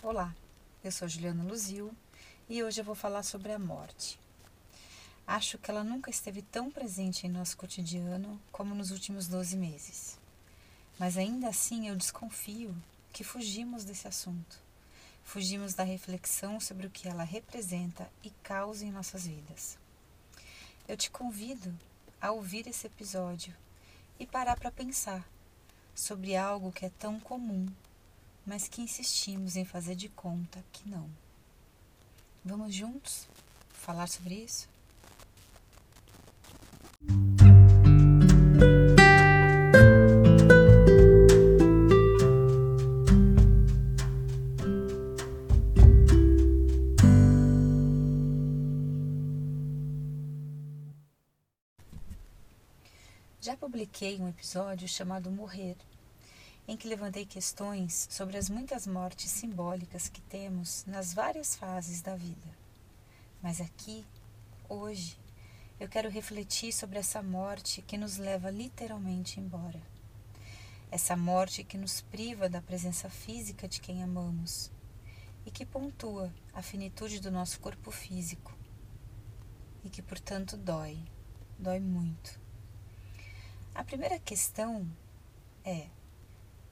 Olá, eu sou Juliana Luzil e hoje eu vou falar sobre a morte. Acho que ela nunca esteve tão presente em nosso cotidiano como nos últimos 12 meses. Mas ainda assim eu desconfio que fugimos desse assunto. Fugimos da reflexão sobre o que ela representa e causa em nossas vidas. Eu te convido a ouvir esse episódio e parar para pensar sobre algo que é tão comum mas que insistimos em fazer de conta que não. Vamos juntos falar sobre isso? Já publiquei um episódio chamado Morrer em que levantei questões sobre as muitas mortes simbólicas que temos nas várias fases da vida. Mas aqui, hoje, eu quero refletir sobre essa morte que nos leva literalmente embora. Essa morte que nos priva da presença física de quem amamos e que pontua a finitude do nosso corpo físico e que, portanto, dói, dói muito. A primeira questão é: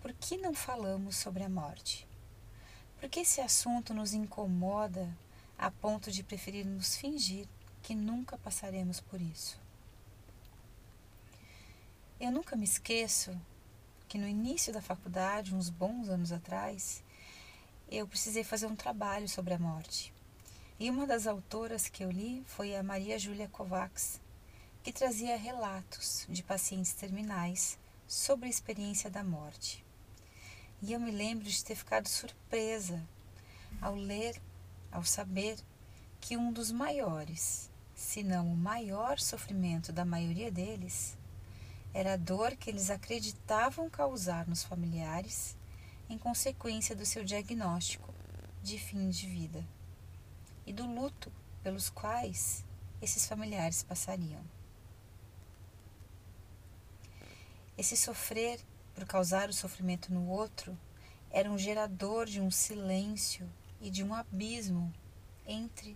por que não falamos sobre a morte? Por que esse assunto nos incomoda a ponto de preferirmos fingir que nunca passaremos por isso? Eu nunca me esqueço que no início da faculdade, uns bons anos atrás, eu precisei fazer um trabalho sobre a morte. E uma das autoras que eu li foi a Maria Júlia Kovacs, que trazia relatos de pacientes terminais sobre a experiência da morte. E eu me lembro de ter ficado surpresa ao ler, ao saber que um dos maiores, se não o maior sofrimento da maioria deles, era a dor que eles acreditavam causar nos familiares em consequência do seu diagnóstico de fim de vida e do luto pelos quais esses familiares passariam. Esse sofrer por causar o sofrimento no outro, era um gerador de um silêncio e de um abismo entre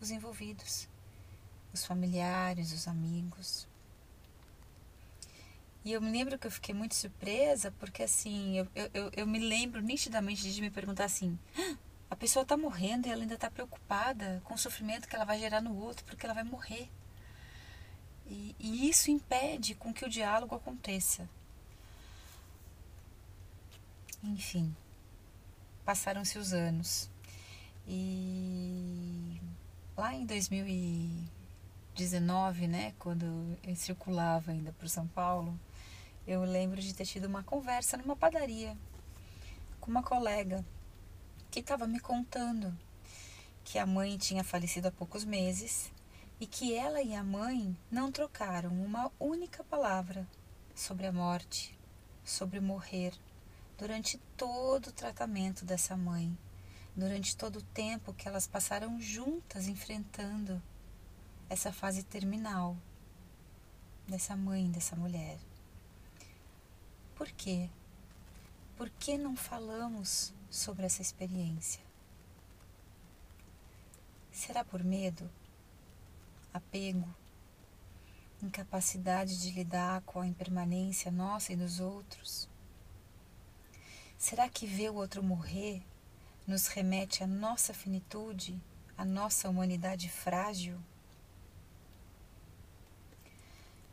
os envolvidos, os familiares, os amigos. E eu me lembro que eu fiquei muito surpresa, porque assim, eu, eu, eu me lembro nitidamente de me perguntar assim: ah, a pessoa está morrendo e ela ainda está preocupada com o sofrimento que ela vai gerar no outro, porque ela vai morrer. E, e isso impede com que o diálogo aconteça. Enfim, passaram-se os anos. E lá em 2019, né, quando eu circulava ainda por São Paulo, eu lembro de ter tido uma conversa numa padaria com uma colega que estava me contando que a mãe tinha falecido há poucos meses e que ela e a mãe não trocaram uma única palavra sobre a morte, sobre morrer durante todo o tratamento dessa mãe, durante todo o tempo que elas passaram juntas enfrentando essa fase terminal dessa mãe, dessa mulher. Por quê? Por que não falamos sobre essa experiência? Será por medo? Apego? Incapacidade de lidar com a impermanência nossa e dos outros? Será que ver o outro morrer nos remete à nossa finitude, à nossa humanidade frágil?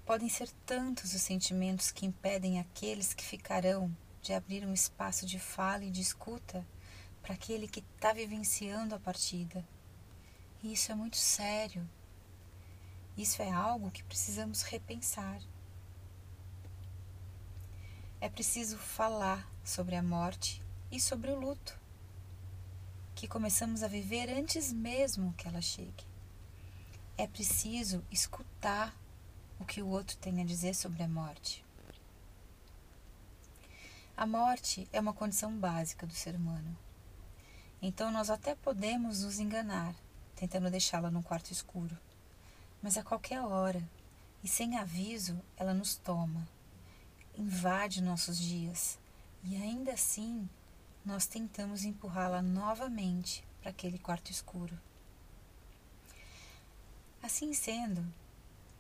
Podem ser tantos os sentimentos que impedem aqueles que ficarão de abrir um espaço de fala e de escuta para aquele que está vivenciando a partida. E isso é muito sério. Isso é algo que precisamos repensar. É preciso falar sobre a morte e sobre o luto, que começamos a viver antes mesmo que ela chegue. É preciso escutar o que o outro tem a dizer sobre a morte. A morte é uma condição básica do ser humano. Então nós até podemos nos enganar, tentando deixá-la num quarto escuro. Mas a qualquer hora e sem aviso, ela nos toma invade nossos dias e ainda assim nós tentamos empurrá-la novamente para aquele quarto escuro. Assim sendo,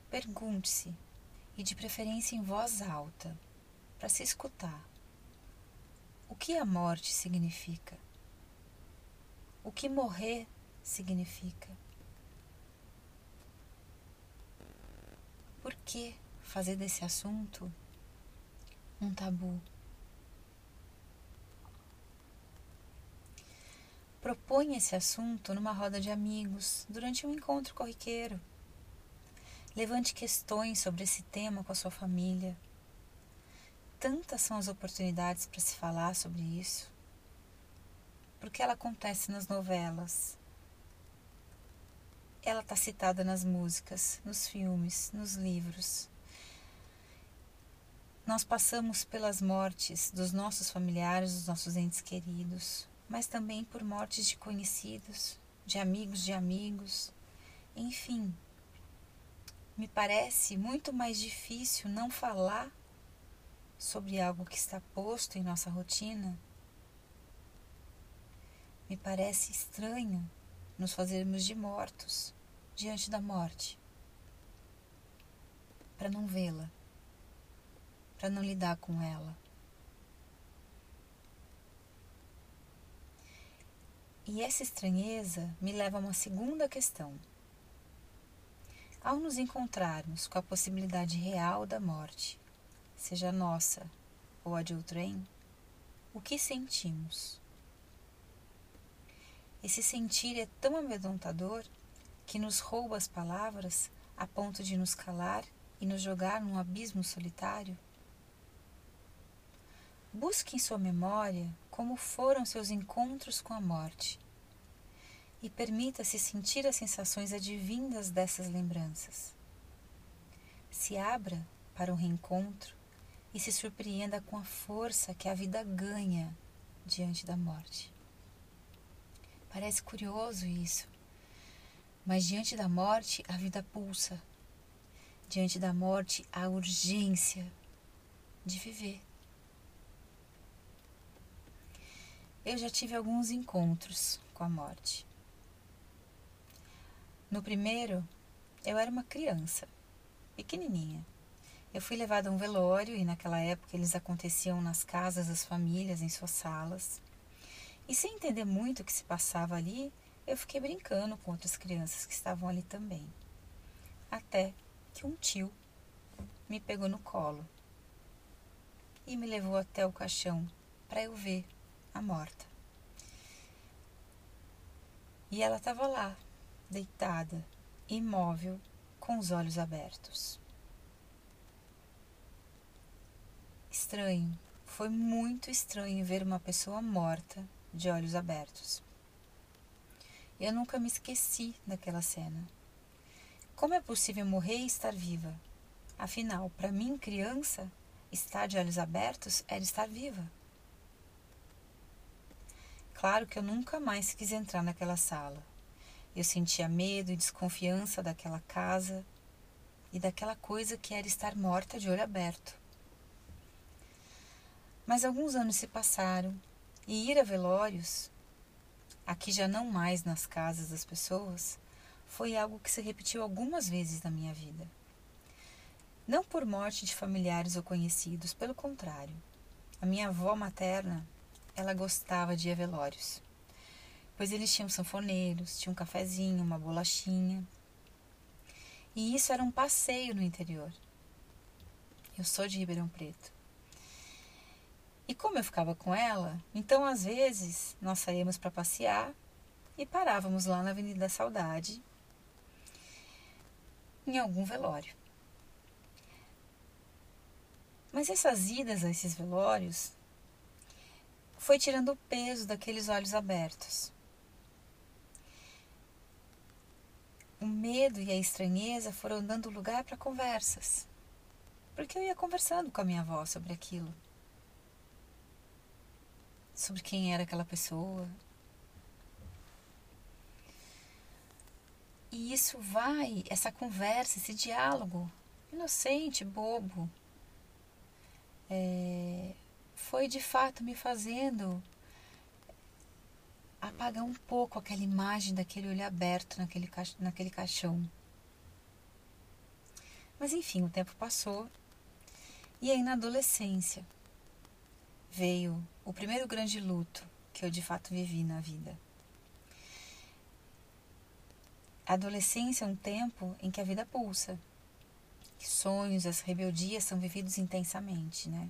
pergunte-se, e de preferência em voz alta, para se escutar: o que a morte significa? O que morrer significa? Por que fazer desse assunto um tabu? Propõe esse assunto numa roda de amigos, durante um encontro corriqueiro. Levante questões sobre esse tema com a sua família. Tantas são as oportunidades para se falar sobre isso. Porque ela acontece nas novelas. Ela está citada nas músicas, nos filmes, nos livros. Nós passamos pelas mortes dos nossos familiares, dos nossos entes queridos, mas também por mortes de conhecidos, de amigos de amigos, enfim. Me parece muito mais difícil não falar sobre algo que está posto em nossa rotina. Me parece estranho nos fazermos de mortos diante da morte, para não vê-la, para não lidar com ela. E essa estranheza me leva a uma segunda questão. Ao nos encontrarmos com a possibilidade real da morte, seja nossa ou a de outrem, o que sentimos? Esse sentir é tão amedrontador que nos rouba as palavras a ponto de nos calar e nos jogar num abismo solitário? Busque em sua memória como foram seus encontros com a morte e permita-se sentir as sensações advindas dessas lembranças. Se abra para um reencontro e se surpreenda com a força que a vida ganha diante da morte. Parece curioso isso, mas diante da morte a vida pulsa. Diante da morte a urgência de viver. Eu já tive alguns encontros com a morte. No primeiro, eu era uma criança, pequenininha. Eu fui levada a um velório e naquela época eles aconteciam nas casas das famílias, em suas salas. E sem entender muito o que se passava ali, eu fiquei brincando com outras crianças que estavam ali também. Até que um tio me pegou no colo e me levou até o caixão para eu ver a morta. E ela estava lá, deitada, imóvel, com os olhos abertos. Estranho, foi muito estranho ver uma pessoa morta de olhos abertos. Eu nunca me esqueci daquela cena. Como é possível morrer e estar viva? Afinal, para mim, criança, estar de olhos abertos era estar viva. Claro que eu nunca mais quis entrar naquela sala. Eu sentia medo e desconfiança daquela casa e daquela coisa que era estar morta de olho aberto. Mas alguns anos se passaram e ir a velórios, aqui já não mais nas casas das pessoas, foi algo que se repetiu algumas vezes na minha vida. Não por morte de familiares ou conhecidos, pelo contrário. A minha avó materna, ela gostava de ir a velórios pois eles tinham sanfoneiros, tinham um cafezinho, uma bolachinha. E isso era um passeio no interior. Eu sou de Ribeirão Preto. E como eu ficava com ela, então às vezes nós saíamos para passear e parávamos lá na Avenida da Saudade, em algum velório. Mas essas idas a esses velórios foi tirando o peso daqueles olhos abertos. o medo e a estranheza foram dando lugar para conversas. Porque eu ia conversando com a minha avó sobre aquilo. Sobre quem era aquela pessoa. E isso vai, essa conversa, esse diálogo inocente, bobo, é, foi de fato me fazendo apagar um pouco aquela imagem daquele olho aberto naquele, naquele caixão. Mas enfim, o tempo passou e aí na adolescência veio o primeiro grande luto que eu de fato vivi na vida. A adolescência é um tempo em que a vida pulsa. Os sonhos, as rebeldias são vividos intensamente, né?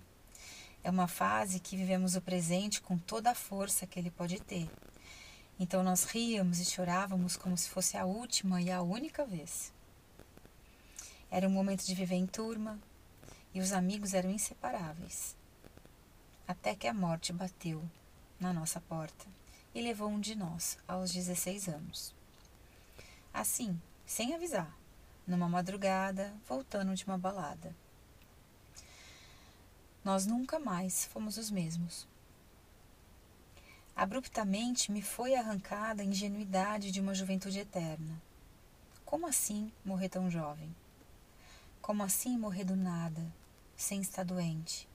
É uma fase que vivemos o presente com toda a força que ele pode ter. Então nós ríamos e chorávamos como se fosse a última e a única vez. Era um momento de viver em turma e os amigos eram inseparáveis. Até que a morte bateu na nossa porta e levou um de nós aos 16 anos. Assim, sem avisar, numa madrugada, voltando de uma balada. Nós nunca mais fomos os mesmos. Abruptamente me foi arrancada a ingenuidade de uma juventude eterna. Como assim morrer tão jovem? Como assim morrer do nada, sem estar doente?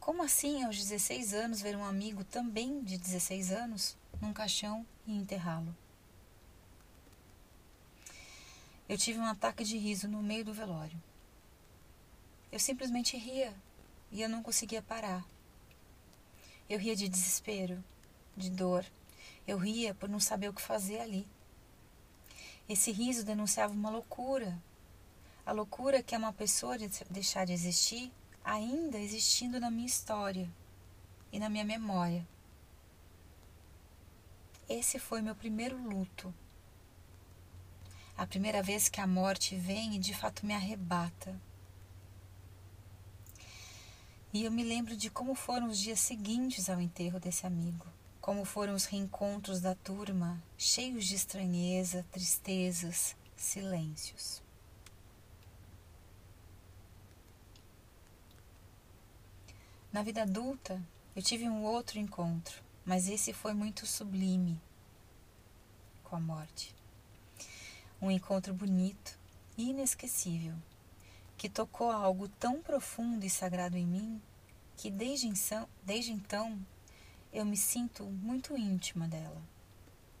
Como assim, aos 16 anos, ver um amigo também de 16 anos num caixão e enterrá-lo? Eu tive um ataque de riso no meio do velório. Eu simplesmente ria e eu não conseguia parar. Eu ria de desespero, de dor. Eu ria por não saber o que fazer ali. Esse riso denunciava uma loucura. A loucura que é uma pessoa de deixar de existir ainda existindo na minha história e na minha memória. Esse foi meu primeiro luto. A primeira vez que a morte vem e de fato me arrebata. E eu me lembro de como foram os dias seguintes ao enterro desse amigo, como foram os reencontros da turma, cheios de estranheza, tristezas, silêncios. Na vida adulta, eu tive um outro encontro, mas esse foi muito sublime com a morte. Um encontro bonito e inesquecível que tocou algo tão profundo e sagrado em mim que desde, desde então eu me sinto muito íntima dela.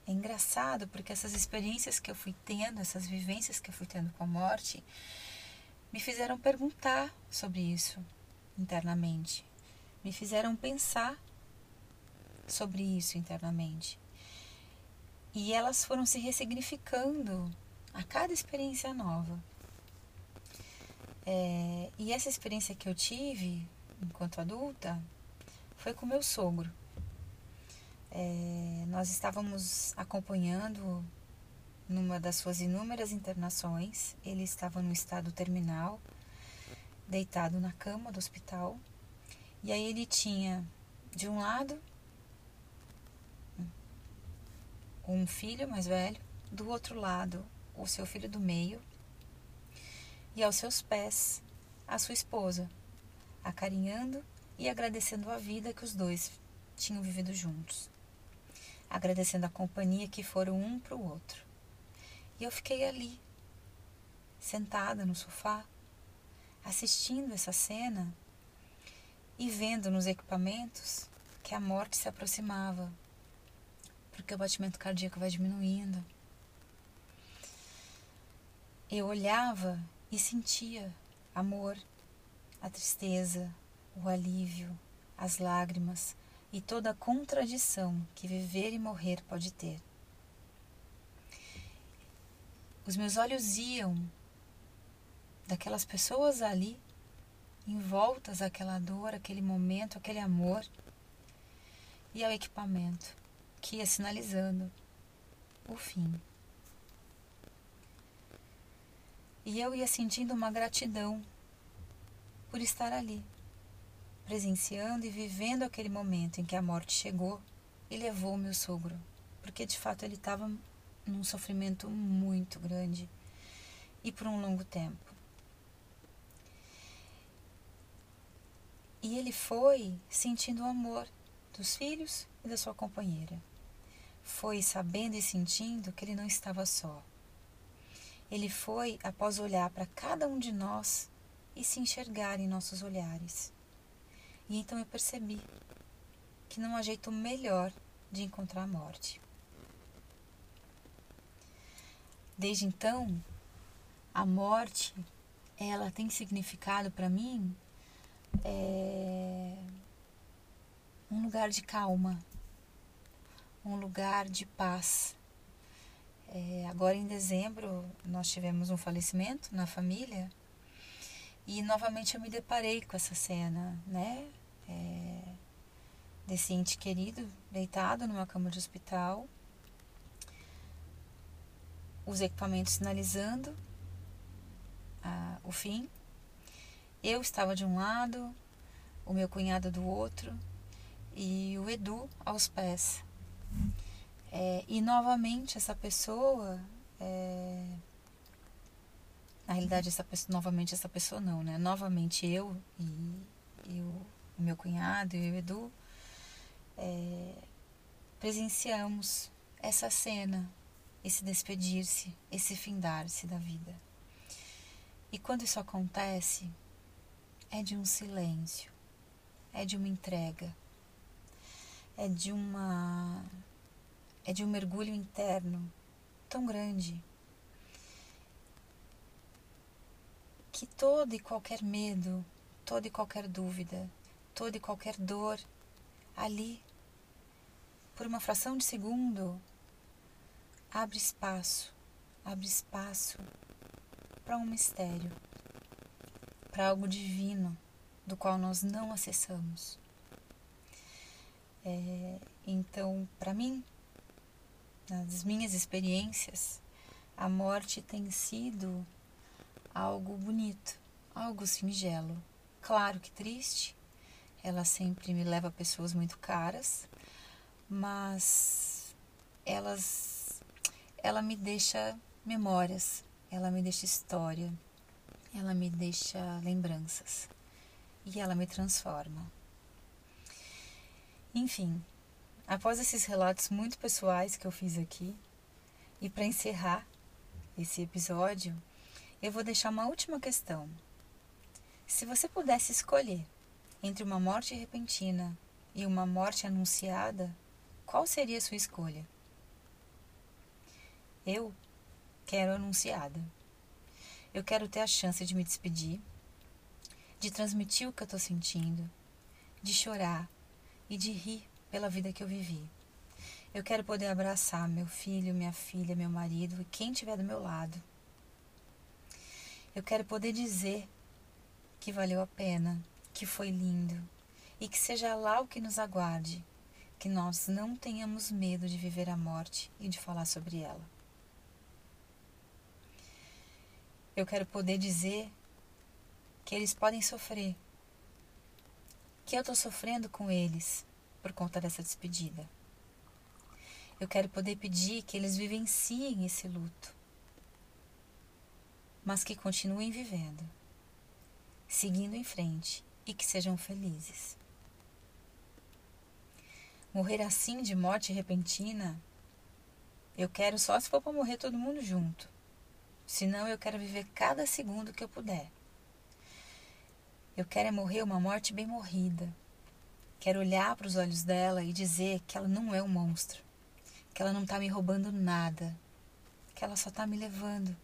É engraçado porque essas experiências que eu fui tendo, essas vivências que eu fui tendo com a morte, me fizeram perguntar sobre isso internamente. Me fizeram pensar sobre isso internamente. E elas foram se ressignificando a cada experiência nova. É, e essa experiência que eu tive enquanto adulta foi com meu sogro. É, nós estávamos acompanhando numa das suas inúmeras internações. Ele estava no estado terminal, deitado na cama do hospital. E aí ele tinha, de um lado, um filho mais velho, do outro lado, o seu filho do meio, e aos seus pés a sua esposa, acarinhando e agradecendo a vida que os dois tinham vivido juntos, agradecendo a companhia que foram um para o outro. E eu fiquei ali, sentada no sofá, assistindo essa cena e vendo nos equipamentos que a morte se aproximava, porque o batimento cardíaco vai diminuindo. Eu olhava e sentia amor, a tristeza, o alívio, as lágrimas e toda a contradição que viver e morrer pode ter. Os meus olhos iam daquelas pessoas ali, envoltas àquela dor, aquele momento, aquele amor, e ao equipamento que ia sinalizando o fim. E eu ia sentindo uma gratidão por estar ali, presenciando e vivendo aquele momento em que a morte chegou e levou meu sogro, porque de fato ele estava num sofrimento muito grande e por um longo tempo. E ele foi sentindo o amor dos filhos e da sua companheira. Foi sabendo e sentindo que ele não estava só ele foi após olhar para cada um de nós e se enxergar em nossos olhares. E então eu percebi que não há jeito melhor de encontrar a morte. Desde então, a morte, ela tem significado para mim é, um lugar de calma, um lugar de paz. É, agora em dezembro nós tivemos um falecimento na família e novamente eu me deparei com essa cena, né? É, desse ente querido deitado numa cama de hospital, os equipamentos sinalizando o fim. Eu estava de um lado, o meu cunhado do outro e o Edu aos pés. É, e novamente essa pessoa, é, na realidade essa pessoa, novamente essa pessoa não, né? Novamente eu e, e o, meu cunhado e o Edu é, presenciamos essa cena, esse despedir-se, esse findar-se da vida. E quando isso acontece, é de um silêncio, é de uma entrega, é de uma é de um mergulho interno tão grande que todo e qualquer medo, toda e qualquer dúvida, toda e qualquer dor ali por uma fração de segundo abre espaço, abre espaço para um mistério, para algo divino do qual nós não acessamos. É, então, para mim, nas minhas experiências, a morte tem sido algo bonito, algo singelo. Claro que triste, ela sempre me leva a pessoas muito caras, mas elas ela me deixa memórias, ela me deixa história, ela me deixa lembranças e ela me transforma. Enfim, após esses relatos muito pessoais que eu fiz aqui, e para encerrar esse episódio, eu vou deixar uma última questão. Se você pudesse escolher entre uma morte repentina e uma morte anunciada, qual seria a sua escolha? Eu quero anunciada. Eu quero ter a chance de me despedir, de transmitir o que eu estou sentindo, de chorar, e de rir pela vida que eu vivi. Eu quero poder abraçar meu filho, minha filha, meu marido e quem estiver do meu lado. Eu quero poder dizer que valeu a pena, que foi lindo e que seja lá o que nos aguarde, que nós não tenhamos medo de viver a morte e de falar sobre ela. Eu quero poder dizer que eles podem sofrer, que eu estou sofrendo com eles por conta dessa despedida. Eu quero poder pedir que eles vivenciem esse luto, mas que continuem vivendo, seguindo em frente e que sejam felizes. Morrer assim de morte repentina, eu quero só se for para morrer todo mundo junto. Senão eu quero viver cada segundo que eu puder. Eu quero é morrer uma morte bem morrida. Quero olhar para os olhos dela e dizer que ela não é um monstro, que ela não está me roubando nada, que ela só está me levando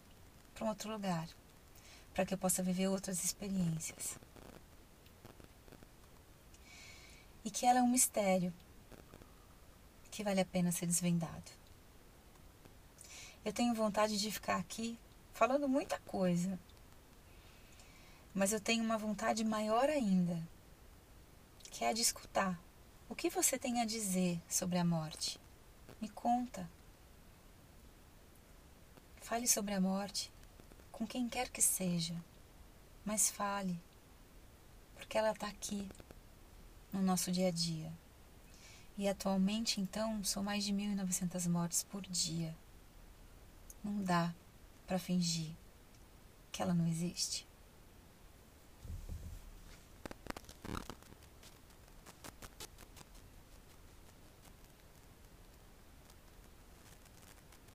para um outro lugar, para que eu possa viver outras experiências. E que ela é um mistério que vale a pena ser desvendado. Eu tenho vontade de ficar aqui falando muita coisa, mas eu tenho uma vontade maior ainda, que é a de escutar. O que você tem a dizer sobre a morte? Me conta. Fale sobre a morte com quem quer que seja, mas fale, porque ela está aqui no nosso dia a dia. E atualmente, então, são mais de 1.900 mortes por dia. Não dá para fingir que ela não existe.